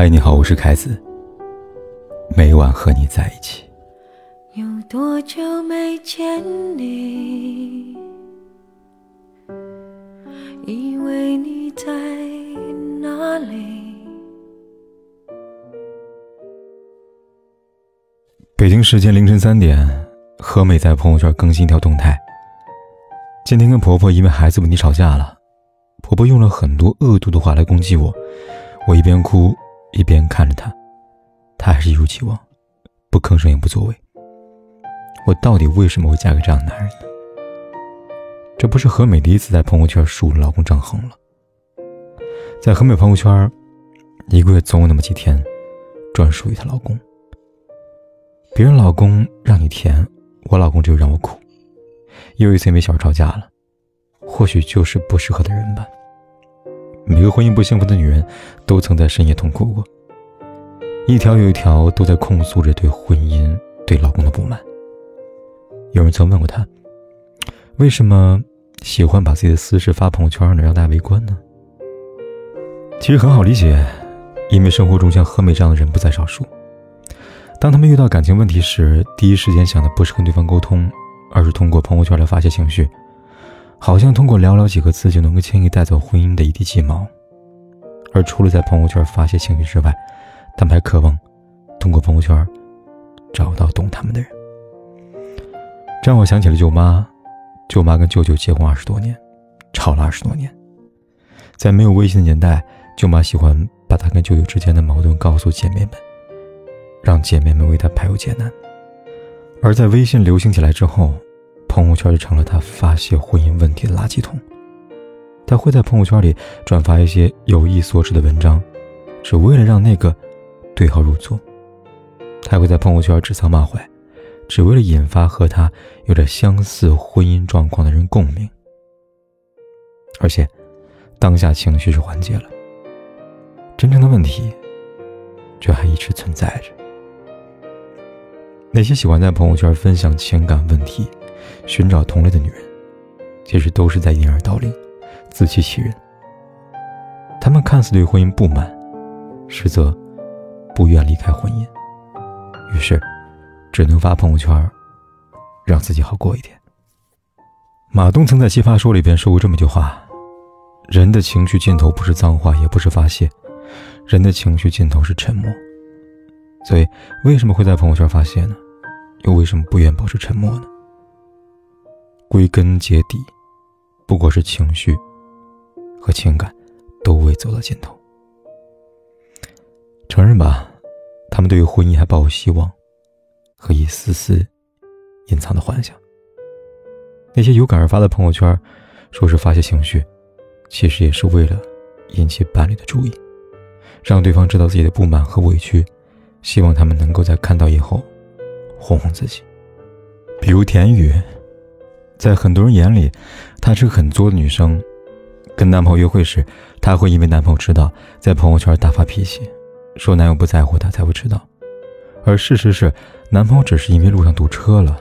嗨，你好，我是凯子。每晚和你在一起。有多久没见你？以为你在哪里？北京时间凌晨三点，何美在朋友圈更新一条动态。今天跟婆婆因为孩子问题吵架了，婆婆用了很多恶毒的话来攻击我，我一边哭一边看着他，他还是一如既往，不吭声也不作为。我到底为什么会嫁给这样的男人呢？这不是何美第一次在朋友圈数老公张恒了。在何美朋友圈，一个月总有那么几天，专属于她老公。别人老公让你甜，我老公只有让我苦。又一次因为小事吵架了，或许就是不适合的人吧。每个婚姻不幸福的女人，都曾在深夜痛哭过，一条又一条都在控诉着对婚姻、对老公的不满。有人曾问过她，为什么喜欢把自己的私事发朋友圈呢，让大家围观呢？其实很好理解，因为生活中像何美这样的人不在少数。当他们遇到感情问题时，第一时间想的不是跟对方沟通。而是通过朋友圈来发泄情绪，好像通过寥寥几个字就能够轻易带走婚姻的一地鸡毛。而除了在朋友圈发泄情绪之外，他们还渴望通过朋友圈找到懂他们的人。这让我想起了舅妈。舅妈跟舅舅结婚二十多年，吵了二十多年。在没有微信的年代，舅妈喜欢把她跟舅舅之间的矛盾告诉姐妹们，让姐妹们为她排忧解难。而在微信流行起来之后，朋友圈就成了他发泄婚姻问题的垃圾桶。他会在朋友圈里转发一些有意所指的文章，只为了让那个对号入座。他会在朋友圈指桑骂槐，只为了引发和他有着相似婚姻状况的人共鸣。而且，当下情绪是缓解了，真正的问题却还一直存在着。那些喜欢在朋友圈分享情感问题、寻找同类的女人，其实都是在掩耳盗铃、自欺欺人。他们看似对婚姻不满，实则不愿离开婚姻，于是只能发朋友圈，让自己好过一点。马东曾在《奇葩说》里边说过这么一句话：“人的情绪尽头不是脏话，也不是发泄，人的情绪尽头是沉默。”所以，为什么会在朋友圈发泄呢？又为什么不愿保持沉默呢？归根结底，不过是情绪和情感都未走到尽头。承认吧，他们对于婚姻还抱有希望和一丝丝隐藏的幻想。那些有感而发的朋友圈，说是发泄情绪，其实也是为了引起伴侣的注意，让对方知道自己的不满和委屈。希望他们能够在看到以后，哄哄自己。比如田雨，在很多人眼里，她是个很作的女生。跟男朋友约会时，她会因为男朋友迟到，在朋友圈大发脾气，说男友不在乎她才会迟到。而事实是，男朋友只是因为路上堵车了，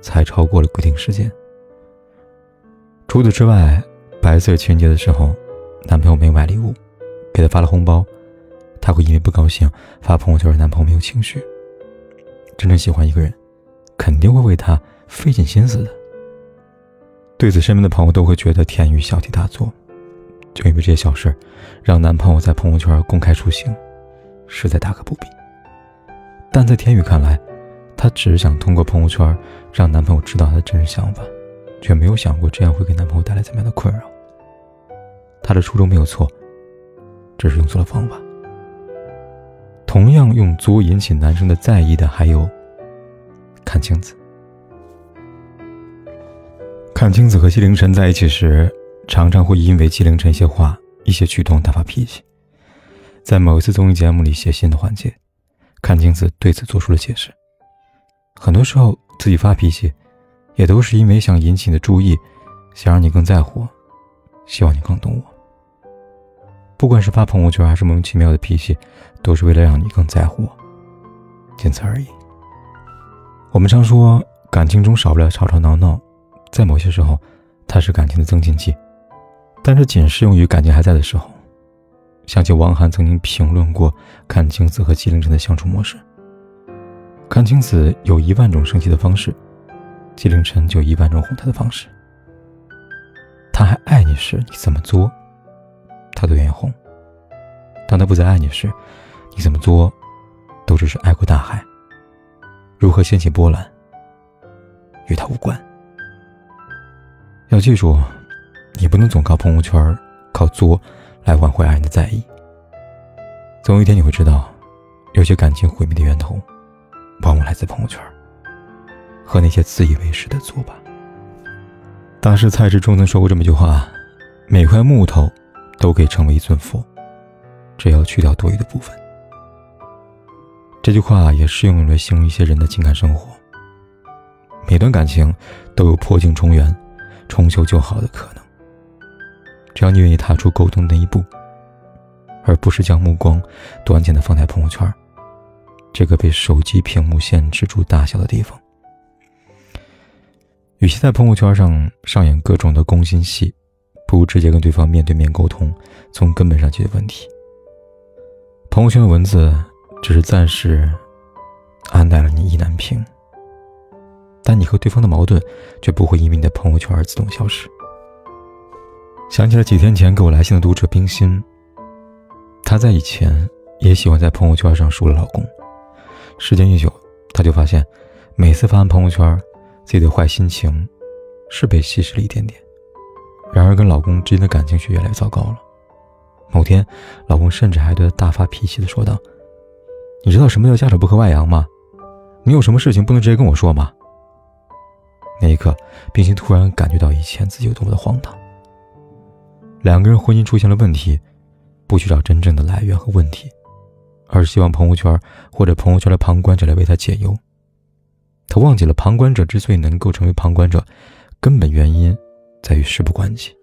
才超过了规定时间。除此之外，白色情人节的时候，男朋友没有买礼物，给她发了红包。她会因为不高兴发朋友圈，男朋友没有情绪。真正喜欢一个人，肯定会为他费尽心思的。对此，身边的朋友都会觉得田雨小题大做，就因为这些小事，让男朋友在朋友圈公开出行，实在大可不必。但在田雨看来，她只是想通过朋友圈让男朋友知道她的真实想法，却没有想过这样会给男朋友带来怎么样的困扰。她的初衷没有错，只是用错了方法。同样用作引起男生的在意的还有看镜子。阚清子和纪凌尘在一起时，常常会因为纪凌尘一些话、一些举动大发脾气。在某一次综艺节目里写信的环节，阚清子对此做出了解释。很多时候自己发脾气，也都是因为想引起你的注意，想让你更在乎我，希望你更懂我。不管是发朋友圈还是莫名其妙的脾气，都是为了让你更在乎我，仅此而已。我们常说感情中少不了吵吵闹闹，在某些时候，它是感情的增进剂，但是仅适用于感情还在的时候。想起王涵曾经评论过阚清子和纪凌尘的相处模式。阚清子有一万种生气的方式，纪凌尘就一万种哄她的方式。他还爱你时，你怎么作，他都愿意哄；当他不再爱你时，你怎么作，都只是爱过大海。如何掀起波澜，与他无关。要记住，你不能总靠朋友圈、靠作来挽回爱人的在意。总有一天你会知道，有些感情毁灭的源头，往往来自朋友圈和那些自以为是的作吧。大师蔡志忠曾说过这么一句话：“每块木头都可以成为一尊佛，只要去掉多余的部分。”这句话也适用于形容一些人的情感生活。每段感情都有破镜重圆、重修旧好的可能。只要你愿意踏出沟通那一步，而不是将目光短浅的放在朋友圈这个被手机屏幕限制住大小的地方。与其在朋友圈上上演各种的攻心戏，不如直接跟对方面对面沟通，从根本上解决问题。朋友圈的文字。只是暂时安待了你意难平，但你和对方的矛盾却不会因为你的朋友圈而自动消失。想起了几天前给我来信的读者冰心，她在以前也喜欢在朋友圈上说了老公，时间一久，她就发现每次发完朋友圈，自己的坏心情是被稀释了一点点。然而跟老公之间的感情却越来越糟糕了。某天，老公甚至还对她大发脾气的说道。你知道什么叫家丑不可外扬吗？你有什么事情不能直接跟我说吗？那一刻，冰心突然感觉到以前自己有多么的荒唐。两个人婚姻出现了问题，不去找真正的来源和问题，而是希望朋友圈或者朋友圈的旁观者来为他解忧。他忘记了，旁观者之所以能够成为旁观者，根本原因在于事不关己。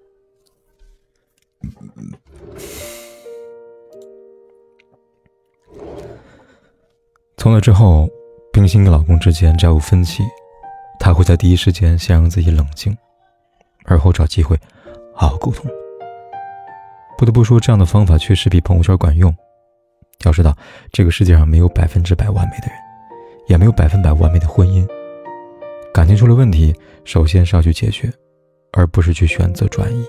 从那之后，冰心跟老公之间再无分歧，他会在第一时间先让自己冷静，而后找机会好好沟通。不得不说，这样的方法确实比朋友圈管用。要知道，这个世界上没有百分之百完美的人，也没有百分百完美的婚姻。感情出了问题，首先是要去解决，而不是去选择转移。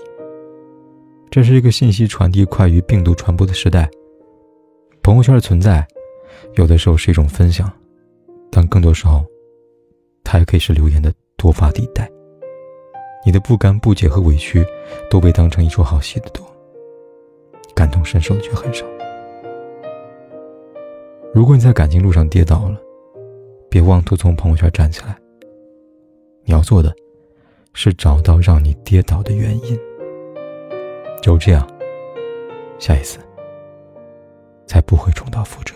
这是一个信息传递快于病毒传播的时代，朋友圈的存在。有的时候是一种分享，但更多时候，它也可以是留言的多发地带。你的不甘、不解和委屈，都被当成一出好戏的多，感同身受的却很少。如果你在感情路上跌倒了，别妄图从朋友圈站起来。你要做的，是找到让你跌倒的原因。就这样，下一次才不会重蹈覆辙。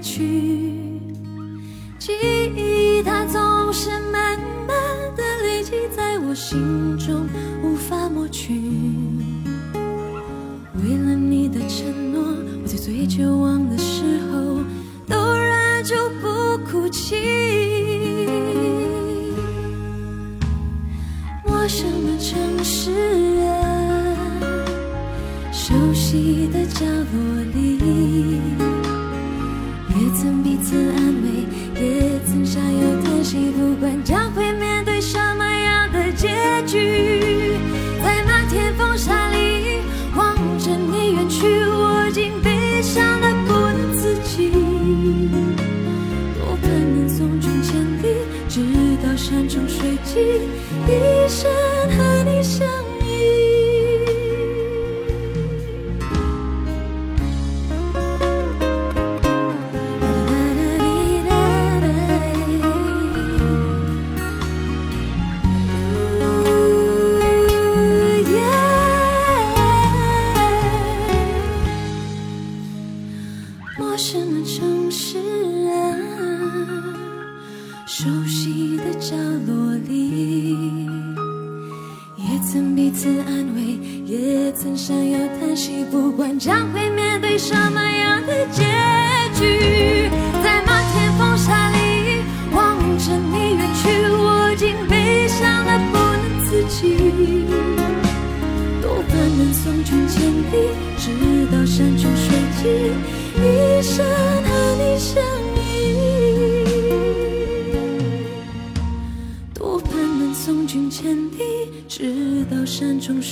去。记忆它总是慢慢的累积在我心中，无法抹去。为了你的承诺，我在最绝望的时候都忍住不哭泣。熟悉的角落里，也曾彼此安慰，也曾想要叹息。不管将会面对什么样的结局，